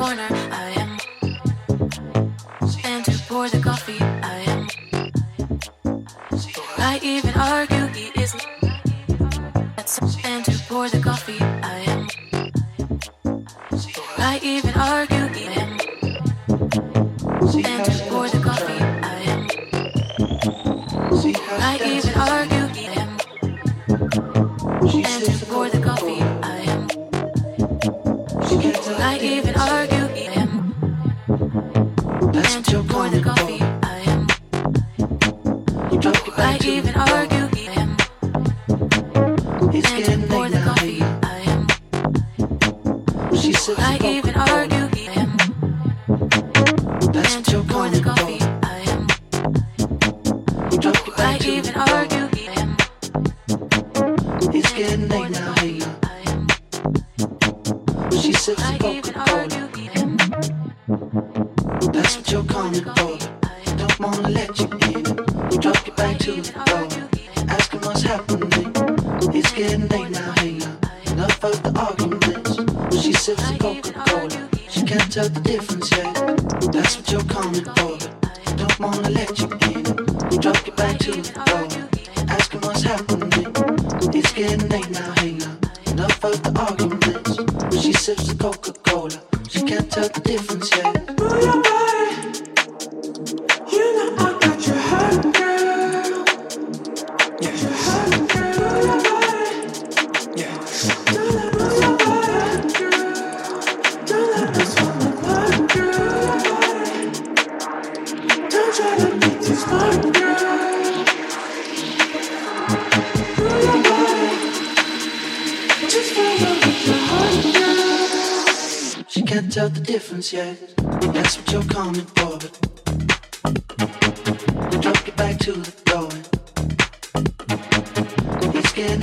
corner, I am. And to pour the coffee, I am. I even argue, he isn't. And to pour the coffee, I am. I even argue, he am. And to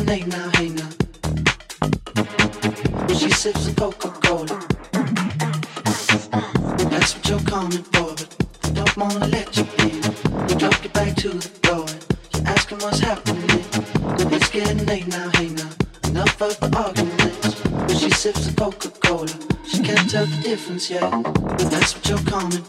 hey now, hey now. She sips a Coca Cola. That's what you're coming for, but I don't wanna let you in. We drop you back to the door, and you're asking what's happening. It's getting late now, hey now. Enough of the arguments. But she sips a Coca Cola. She can't tell the difference yet. That's what you're coming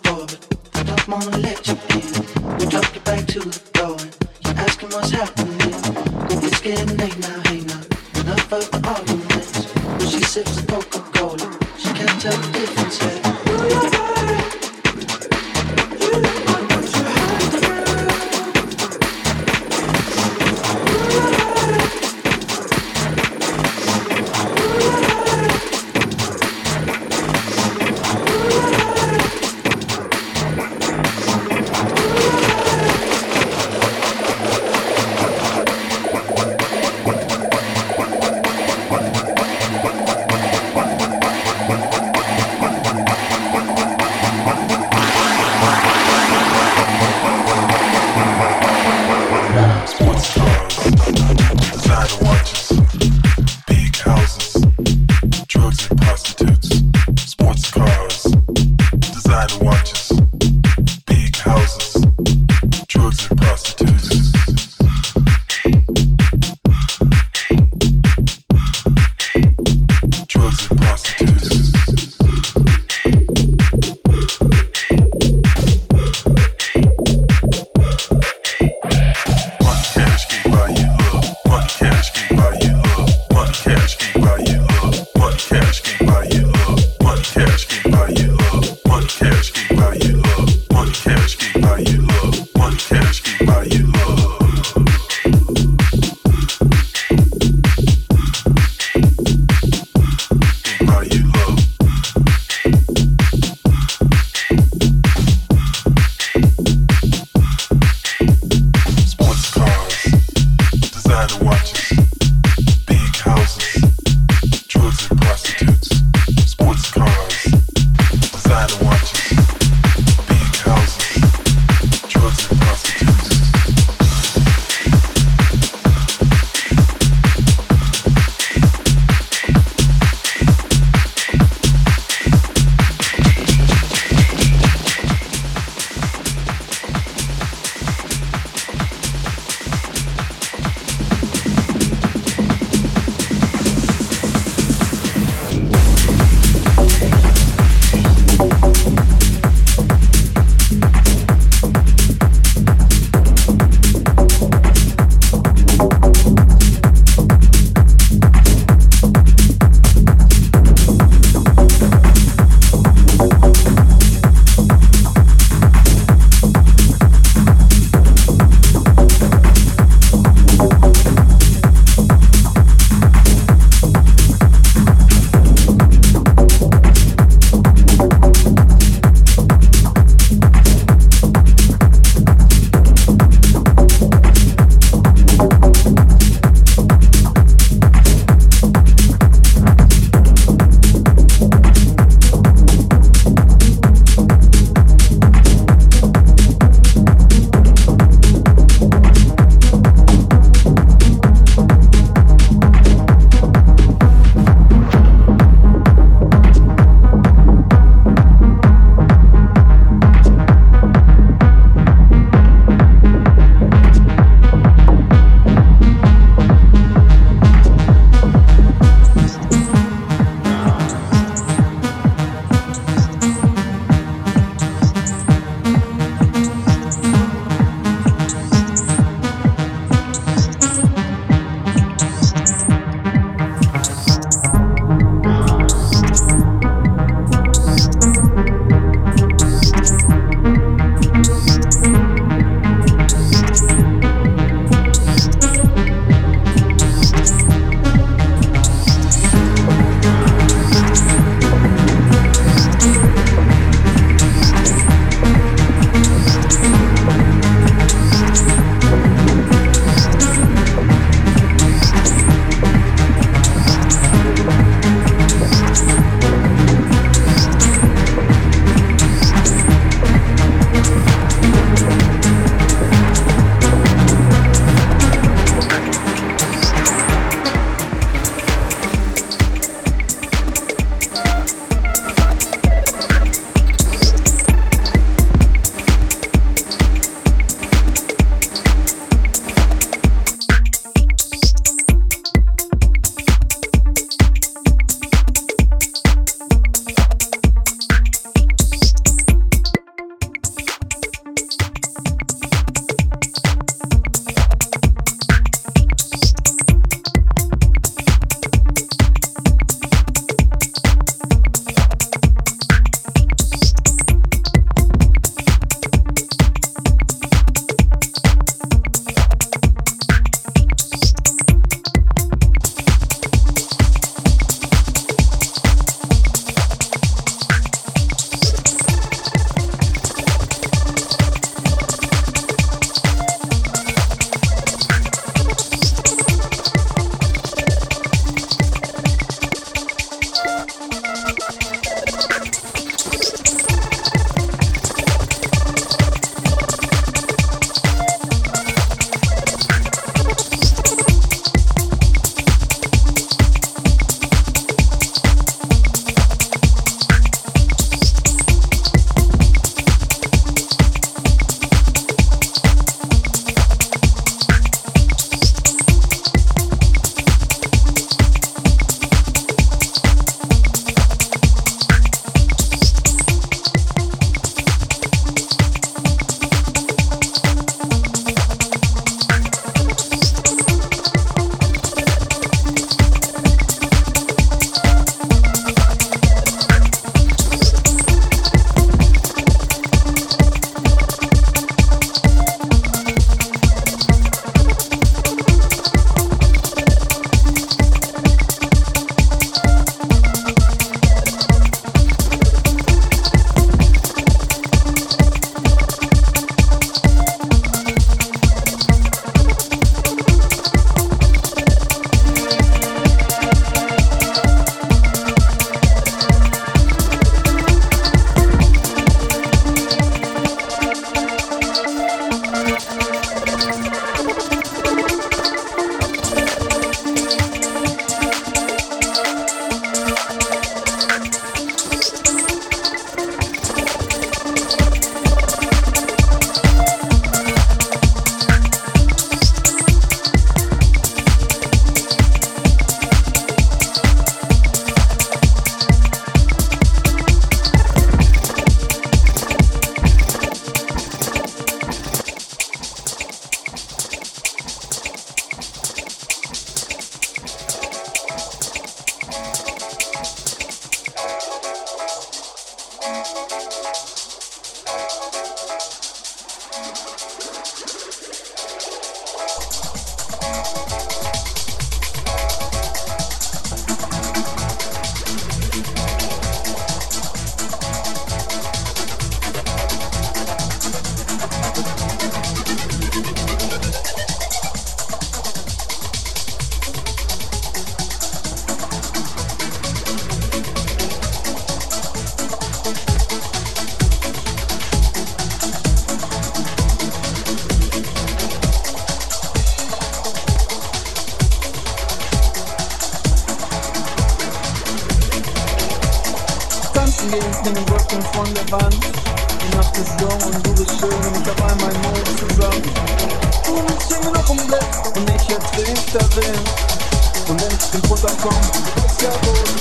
doesn't, und wenn es den Grund kommt, ist ja wohl.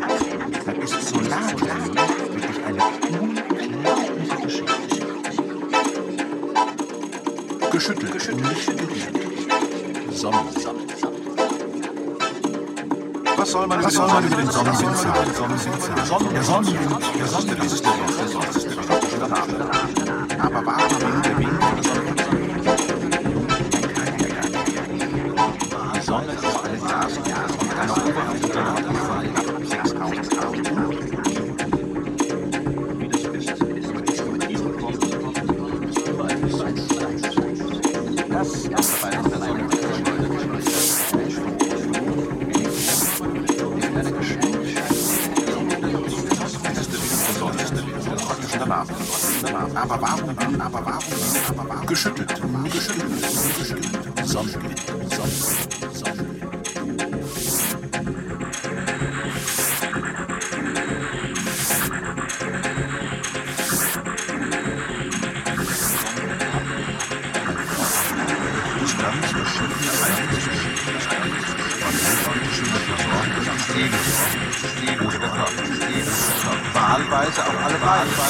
Da ist Solarthermie wirklich eine unglaubliche Geschichte. Geschüttelt, geschüttelt, nicht gerührt. Sommer. Was soll man, was soll man über den Sonnenwind sagen? Der Sonnenwind, der Sonnenwind, der Sonnenwind ist der Sonnenwind. aber warum, aber warum, aber warum, geschüttelt, geschüttelt, geschüttelt, Sonne, Sonne, Sonne. Wahlweise auf alle Wahlweise.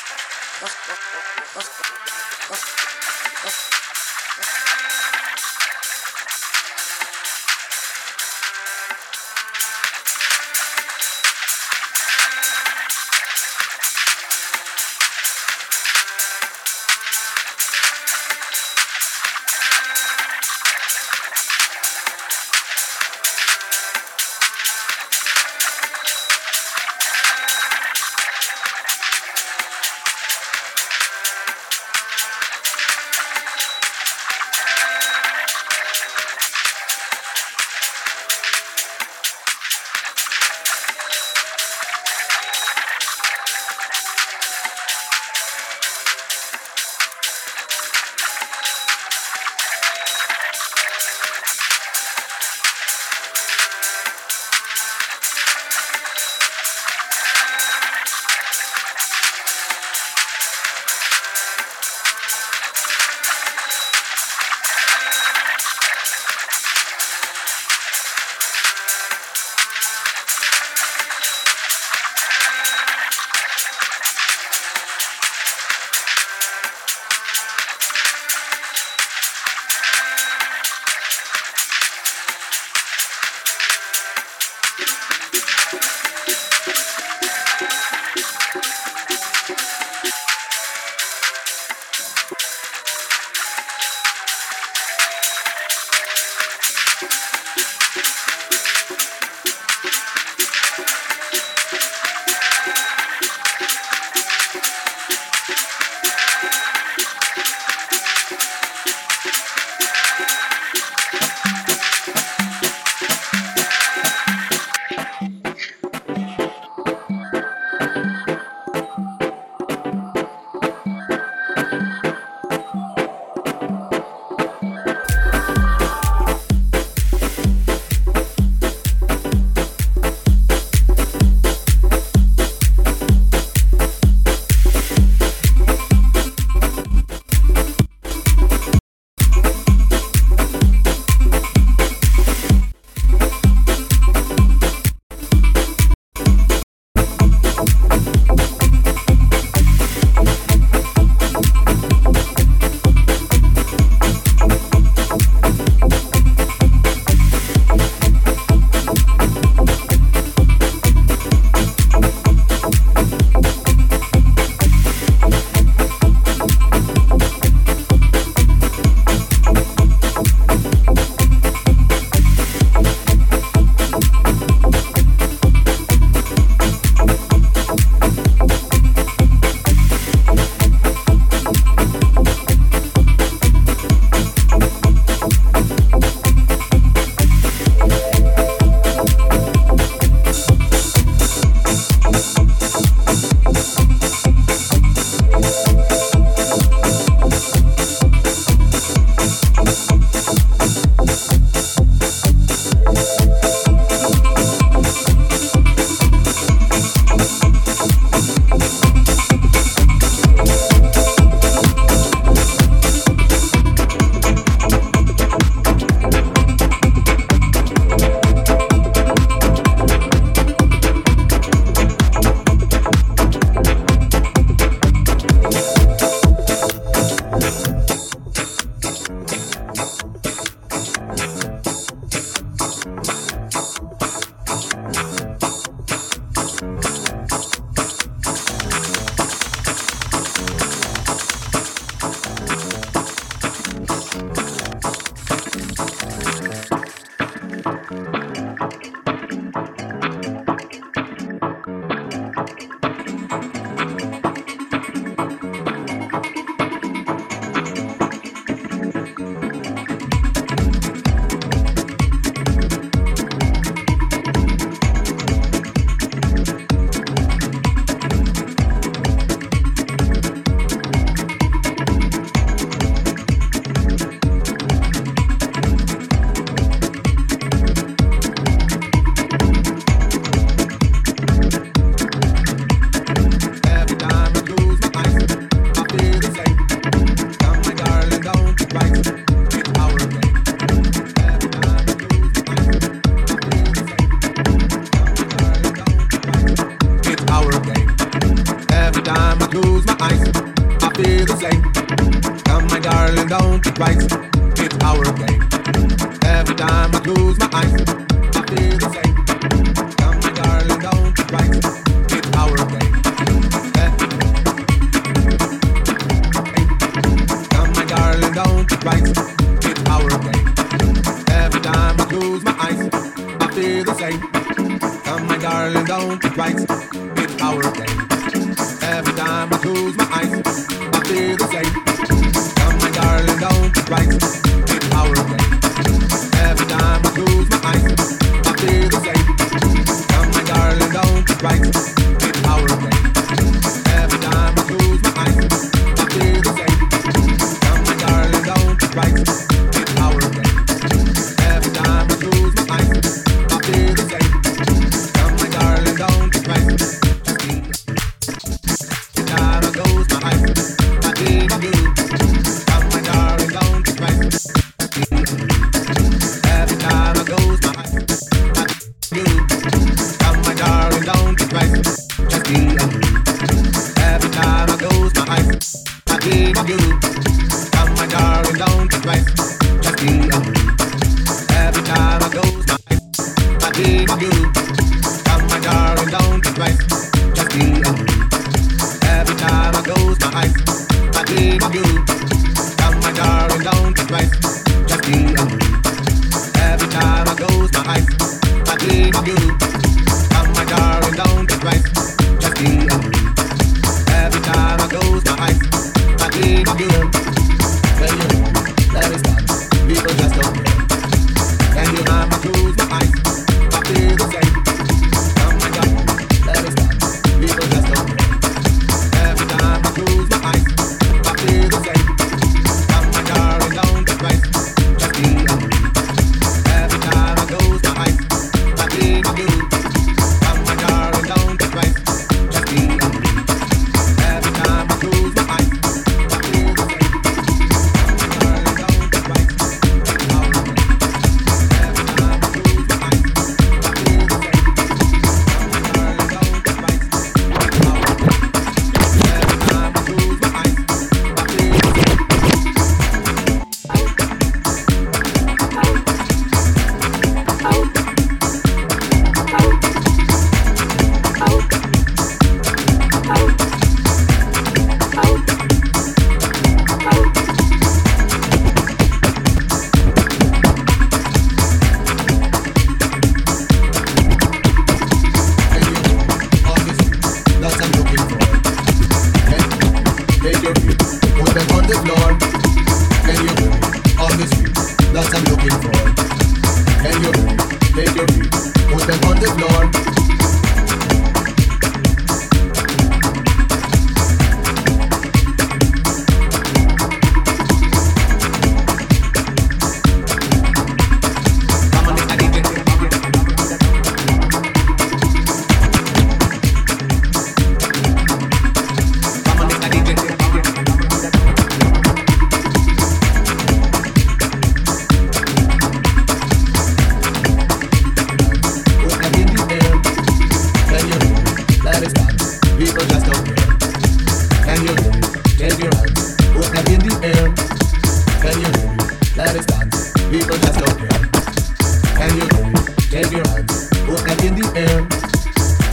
Put in the air.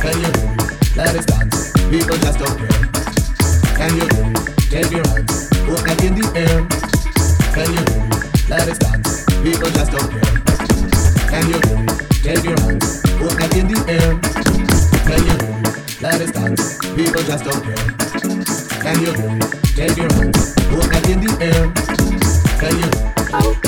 Can you do it? Let us dance. People just don't care. Can you do it? Take your in the air. Can you do it? Let us dance. People just don't care. Can you do it? Take your in the air. Can you do it? Let us dance. People just don't care. Can you do it? Take your hands. Put them in the air. Can you? Oh.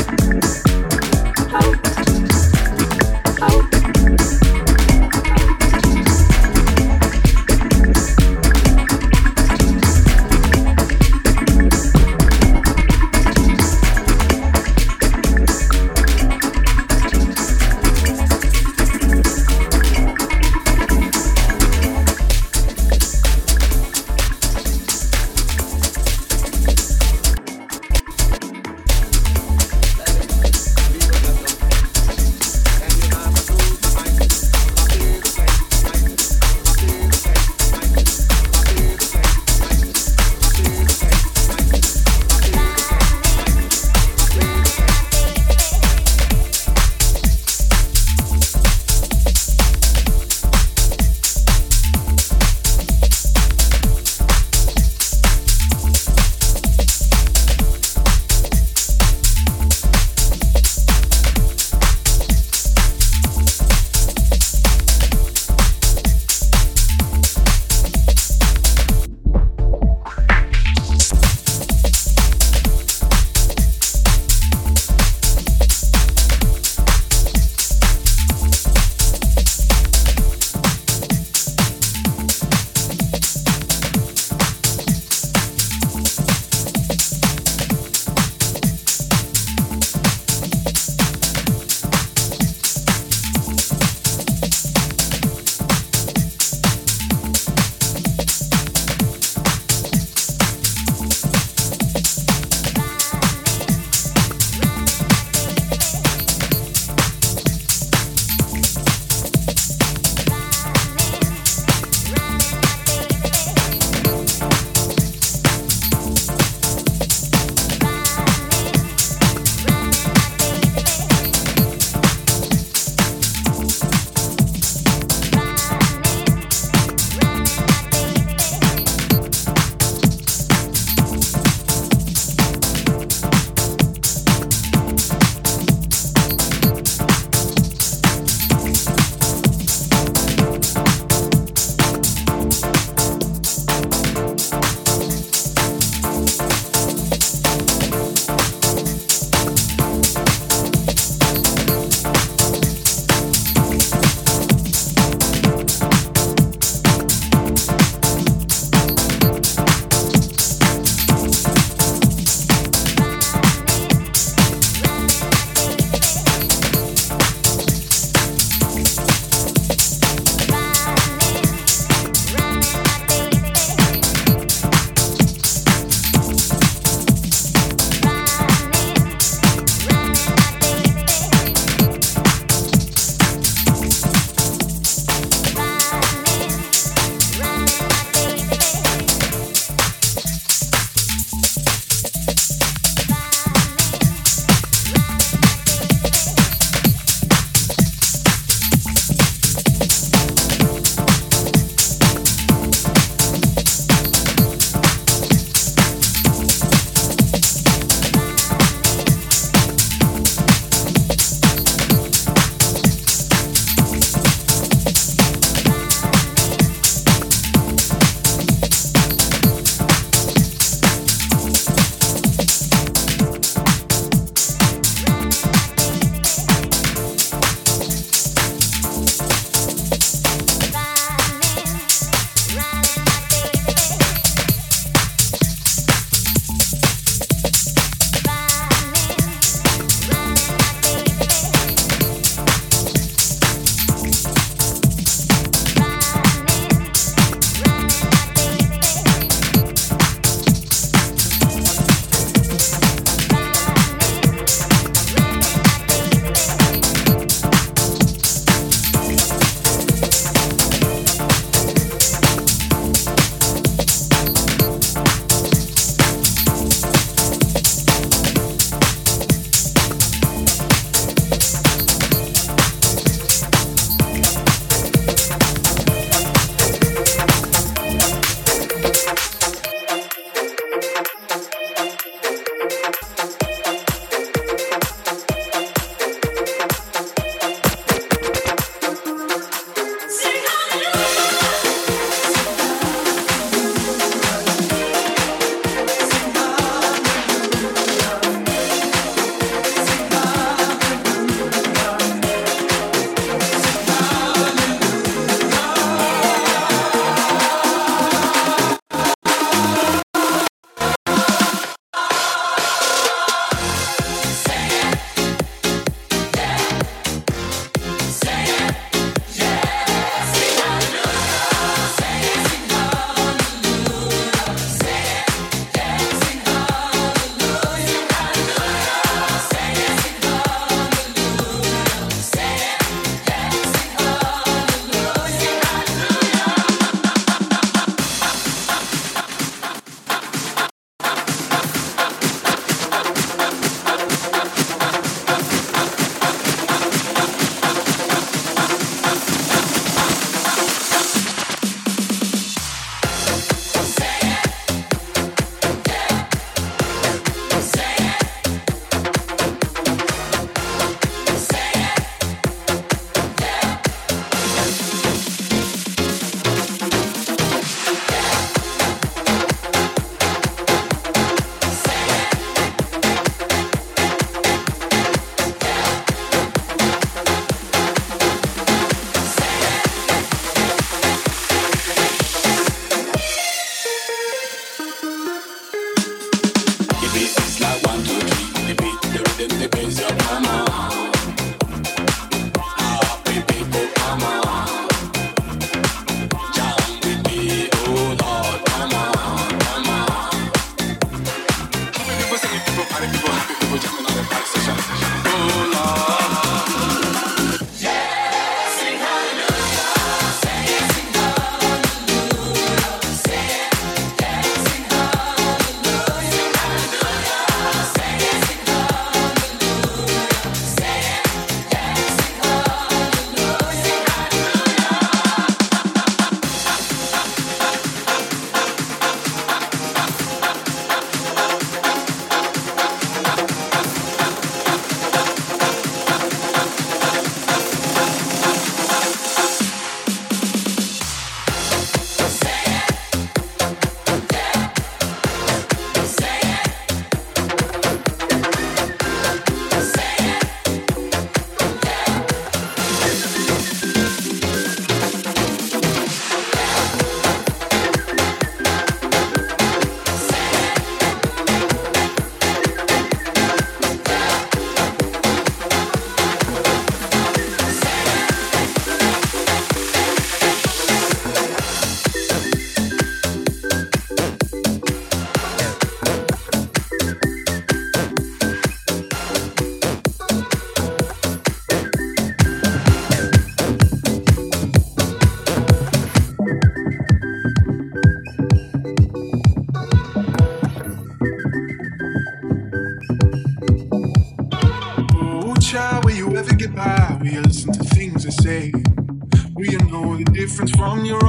Cause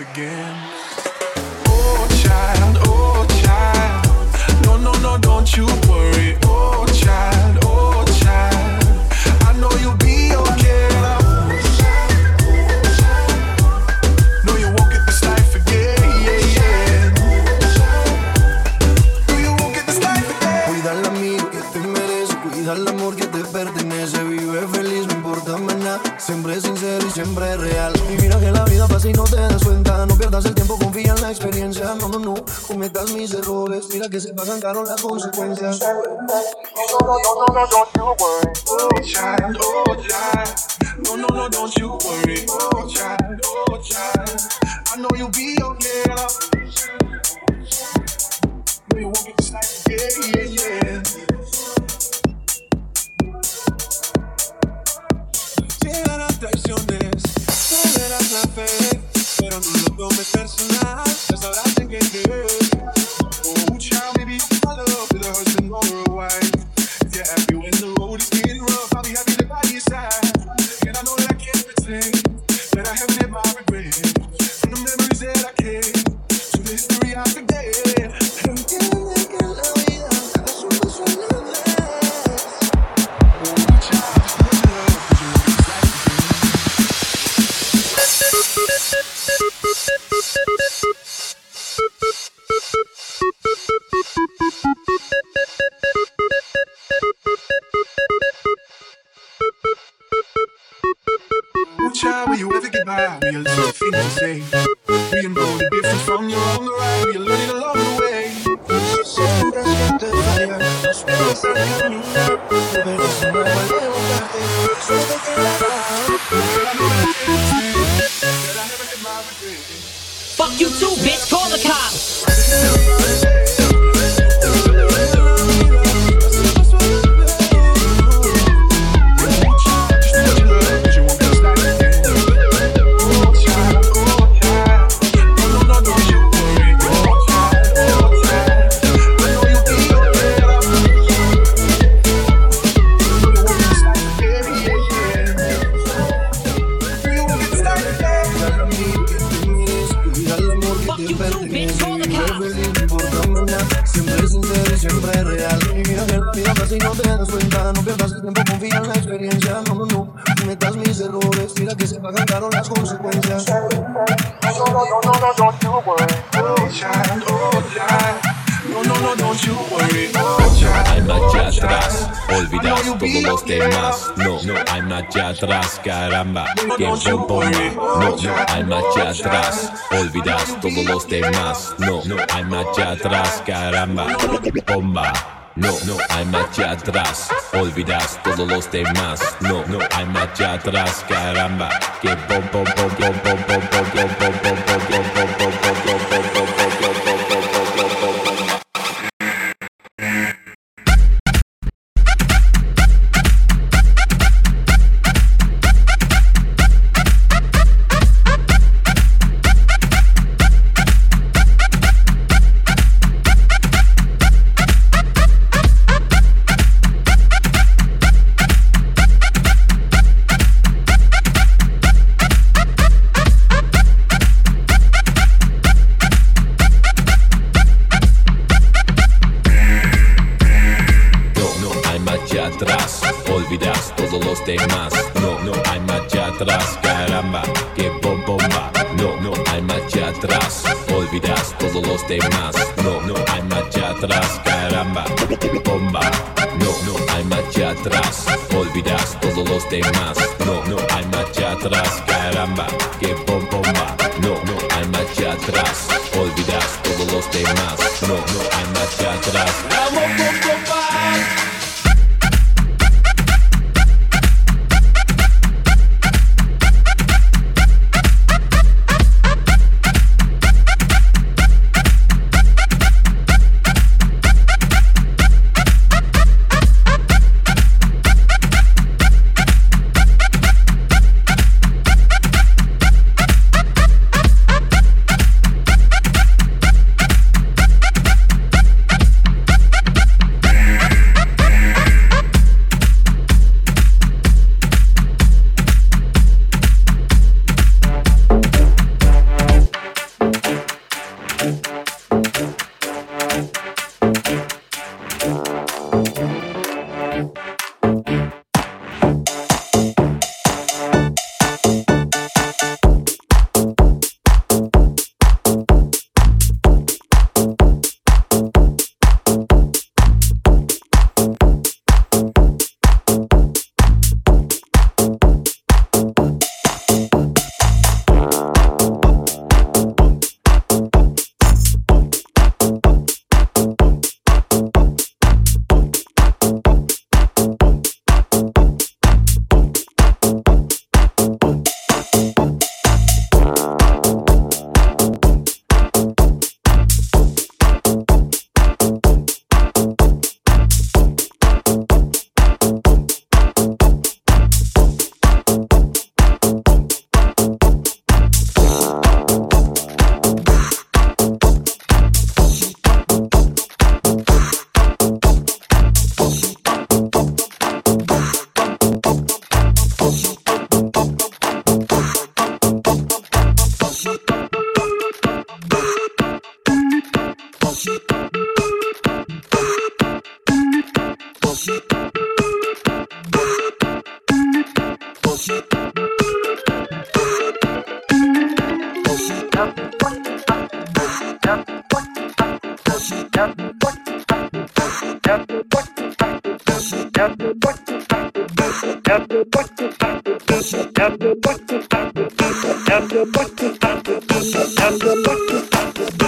again. El amor que te pertenece. Vive feliz, no importa nada. Siempre sincero y siempre real. Y mira que la si no te das cuenta. No pierdas el tiempo, confía en la experiencia. No, no, no, cometas mis errores. Mira que se pasan caro las consecuencias. No, no, no, don't you worry. Oh, child, oh, child. I know you'll be okay. No, you won't get again, yeah, yeah. Traiciones, verás la fe. pero no lo tomes personal. Fuck you too, bitch. Siempre sincero siempre real. Mira no te das. No pierdas el tiempo, confía en la experiencia. No, no, no. Metas mis errores. Mira que se pagan caro las consecuencias. No, no, no, no, no, no, no, no, no, no, no, no, Oh, child. Hay marcha atrás, olvidas todos los demás. No, no marcha atrás, caramba. No, no hay marcha atrás, olvidas todos los demás. No, no hay marcha atrás, caramba. Bomba. No, no hay marcha atrás, olvidas todos los demás. No, no hay marcha atrás, caramba. Que bom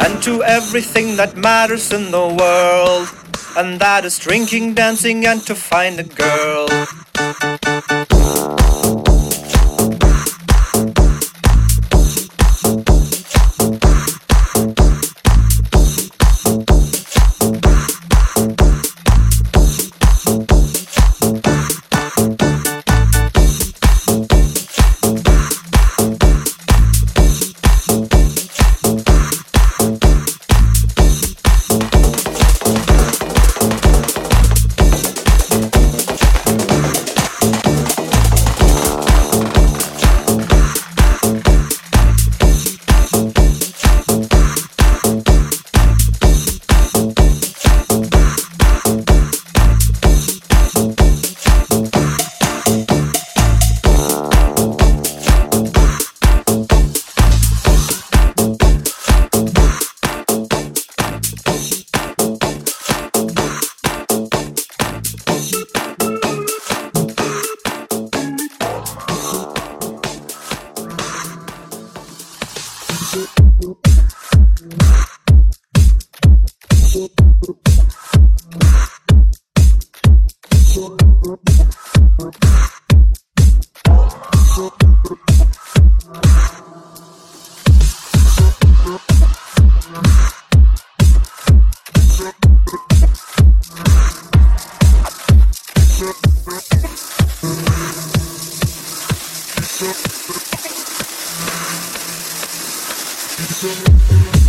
and to everything that matters in the world. And that is drinking, dancing, and to find a girl. Thank you.